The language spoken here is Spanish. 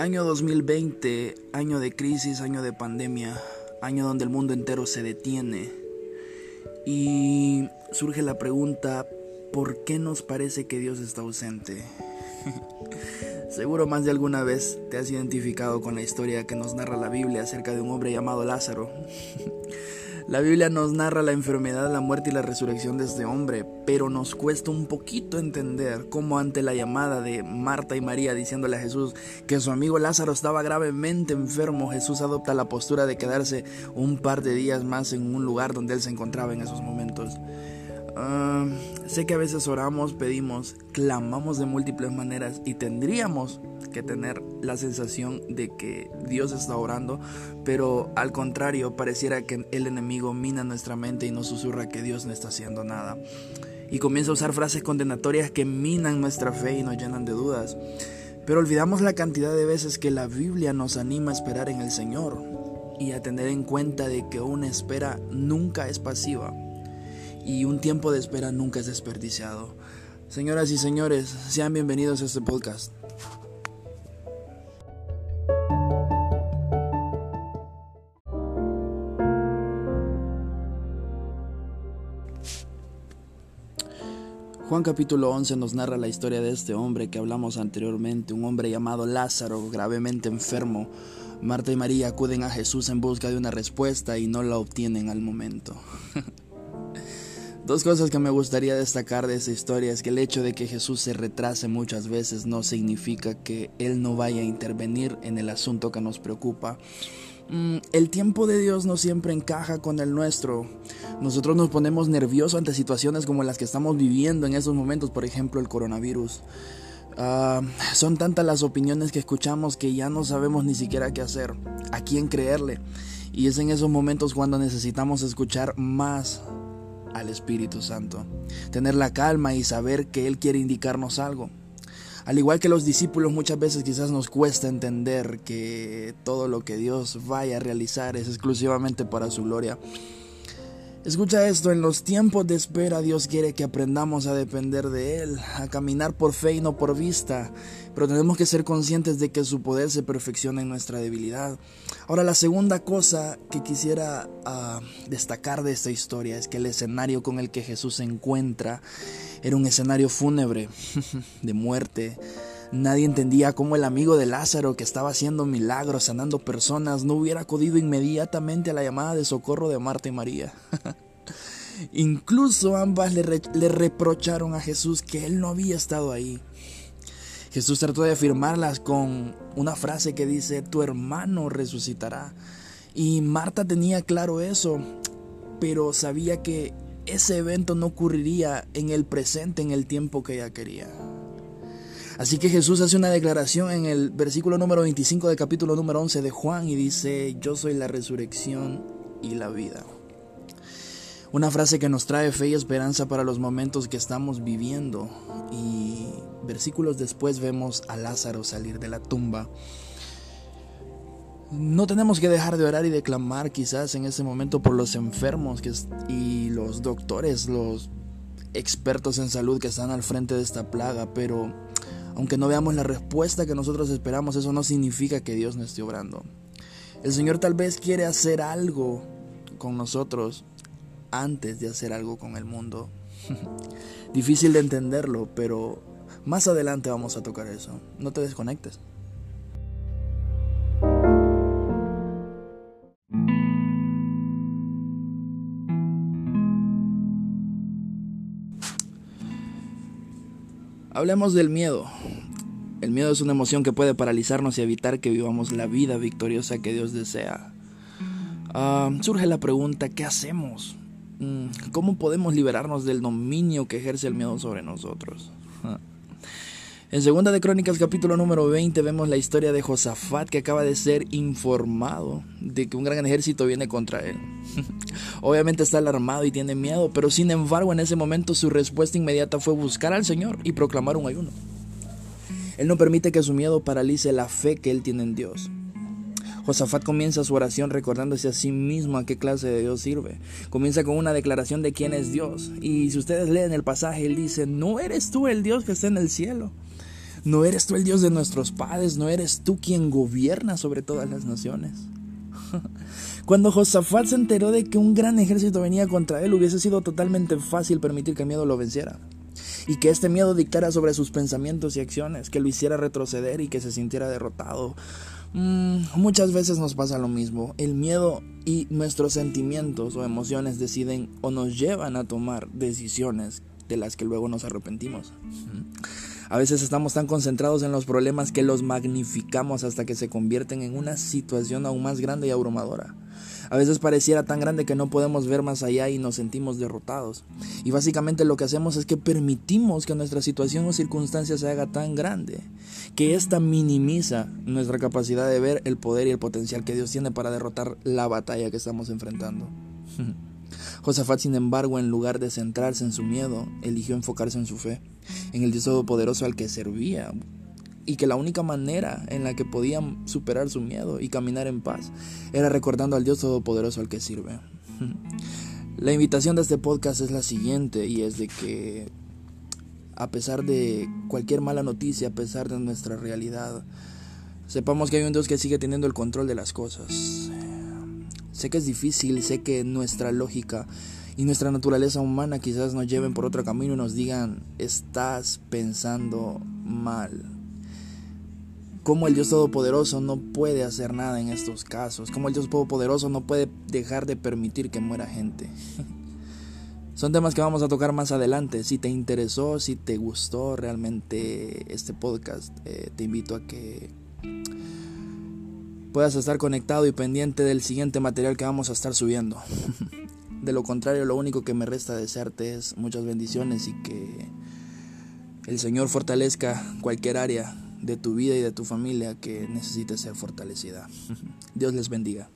Año 2020, año de crisis, año de pandemia, año donde el mundo entero se detiene. Y surge la pregunta, ¿por qué nos parece que Dios está ausente? Seguro más de alguna vez te has identificado con la historia que nos narra la Biblia acerca de un hombre llamado Lázaro. La Biblia nos narra la enfermedad, la muerte y la resurrección de este hombre, pero nos cuesta un poquito entender cómo ante la llamada de Marta y María diciéndole a Jesús que su amigo Lázaro estaba gravemente enfermo, Jesús adopta la postura de quedarse un par de días más en un lugar donde él se encontraba en esos momentos. Ah, sé que a veces oramos, pedimos, clamamos de múltiples maneras y tendríamos que tener la sensación de que Dios está orando, pero al contrario, pareciera que el enemigo mina nuestra mente y nos susurra que Dios no está haciendo nada. Y comienza a usar frases condenatorias que minan nuestra fe y nos llenan de dudas. Pero olvidamos la cantidad de veces que la Biblia nos anima a esperar en el Señor y a tener en cuenta de que una espera nunca es pasiva y un tiempo de espera nunca es desperdiciado. Señoras y señores, sean bienvenidos a este podcast. Juan capítulo 11 nos narra la historia de este hombre que hablamos anteriormente, un hombre llamado Lázaro, gravemente enfermo. Marta y María acuden a Jesús en busca de una respuesta y no la obtienen al momento. Dos cosas que me gustaría destacar de esta historia es que el hecho de que Jesús se retrase muchas veces no significa que Él no vaya a intervenir en el asunto que nos preocupa. Mm, el tiempo de Dios no siempre encaja con el nuestro. Nosotros nos ponemos nerviosos ante situaciones como las que estamos viviendo en estos momentos, por ejemplo el coronavirus. Ah, son tantas las opiniones que escuchamos que ya no sabemos ni siquiera qué hacer, a quién creerle. Y es en esos momentos cuando necesitamos escuchar más al Espíritu Santo, tener la calma y saber que Él quiere indicarnos algo. Al igual que los discípulos muchas veces quizás nos cuesta entender que todo lo que Dios vaya a realizar es exclusivamente para su gloria. Escucha esto, en los tiempos de espera Dios quiere que aprendamos a depender de Él, a caminar por fe y no por vista, pero tenemos que ser conscientes de que su poder se perfecciona en nuestra debilidad. Ahora, la segunda cosa que quisiera ah, destacar de esta historia es que el escenario con el que Jesús se encuentra era un escenario fúnebre, de muerte, Nadie entendía cómo el amigo de Lázaro, que estaba haciendo milagros, sanando personas, no hubiera acudido inmediatamente a la llamada de socorro de Marta y María. Incluso ambas le, reprocharon a Jesús que él no había estado ahí. Jesús trató de afirmarlas con una frase que dice, tu hermano resucitará. Y Marta tenía claro eso, pero sabía que ese evento no ocurriría en el presente, en el tiempo que ella quería. Así que Jesús hace una declaración en el versículo número 25 del capítulo número 11 de Juan y dice, yo soy la resurrección y la vida. Una frase que nos trae fe y esperanza para los momentos que estamos viviendo. Y versículos después vemos a Lázaro salir de la tumba. No tenemos que dejar de orar y de clamar quizás en ese momento por los enfermos y los doctores, los expertos en salud que están al frente de esta plaga, pero aunque no veamos la respuesta que nosotros esperamos, eso no significa que Dios no esté obrando. El Señor tal vez quiere hacer algo con nosotros antes de hacer algo con el mundo. Difícil de entenderlo, pero más adelante vamos a tocar eso. No te desconectes. Hablemos del miedo. El miedo es una emoción que puede paralizarnos y evitar que vivamos la vida victoriosa que Dios desea. Ah, surge la pregunta, ¿qué hacemos? Mm, ¿Cómo podemos liberarnos del dominio que ejerce el miedo sobre nosotros? En Segunda de Crónicas capítulo número 20 vemos la historia de Josafat que acaba de ser informado de que un gran ejército viene contra él. Obviamente está alarmado y tiene miedo, pero sin embargo en ese momento su respuesta inmediata fue buscar al Señor y proclamar un ayuno. Él no permite que su miedo paralice la fe que él tiene en Dios. Josafat comienza su oración recordándose a sí mismo a qué clase de Dios sirve. Comienza con una declaración de quién es Dios. Y si ustedes leen el pasaje, él dice, no eres tú el Dios que está en el cielo. No eres tú el Dios de nuestros padres, no eres tú quien gobierna sobre todas las naciones. Cuando Josafat se enteró de que un gran ejército venía contra él, hubiese sido totalmente fácil permitir que el miedo lo venciera. Y que este miedo dictara sobre sus pensamientos y acciones, que lo hiciera retroceder y que se sintiera derrotado. Mm, muchas veces nos pasa lo mismo. El miedo y nuestros sentimientos o emociones deciden o nos llevan a tomar decisiones de las que luego nos arrepentimos. A veces estamos tan concentrados en los problemas que los magnificamos hasta que se convierten en una situación aún más grande y abrumadora. A veces pareciera tan grande que no podemos ver más allá y nos sentimos derrotados. Y básicamente lo que hacemos es que permitimos que nuestra situación o circunstancia se haga tan grande que ésta minimiza nuestra capacidad de ver el poder y el potencial que Dios tiene para derrotar la batalla que estamos enfrentando. Josafat, sin embargo, en lugar de centrarse en su miedo, eligió enfocarse en su fe, en el Dios Todopoderoso al que servía, y que la única manera en la que podían superar su miedo y caminar en paz era recordando al Dios Todopoderoso al que sirve. La invitación de este podcast es la siguiente y es de que a pesar de cualquier mala noticia, a pesar de nuestra realidad, sepamos que hay un Dios que sigue teniendo el control de las cosas Sé que es difícil, sé que nuestra lógica y nuestra naturaleza humana quizás nos lleven por otro camino y nos digan, estás pensando mal. Como el Dios Todopoderoso no puede hacer nada en estos casos, como el Dios Todopoderoso no puede dejar de permitir que muera gente. Son temas que vamos a tocar más adelante. Si te interesó, si te gustó realmente este podcast, eh, te invito a que puedas estar conectado y pendiente del siguiente material que vamos a estar subiendo. De lo contrario, lo único que me resta desearte es muchas bendiciones y que el Señor fortalezca cualquier área de tu vida y de tu familia que necesite ser fortalecida. Dios les bendiga.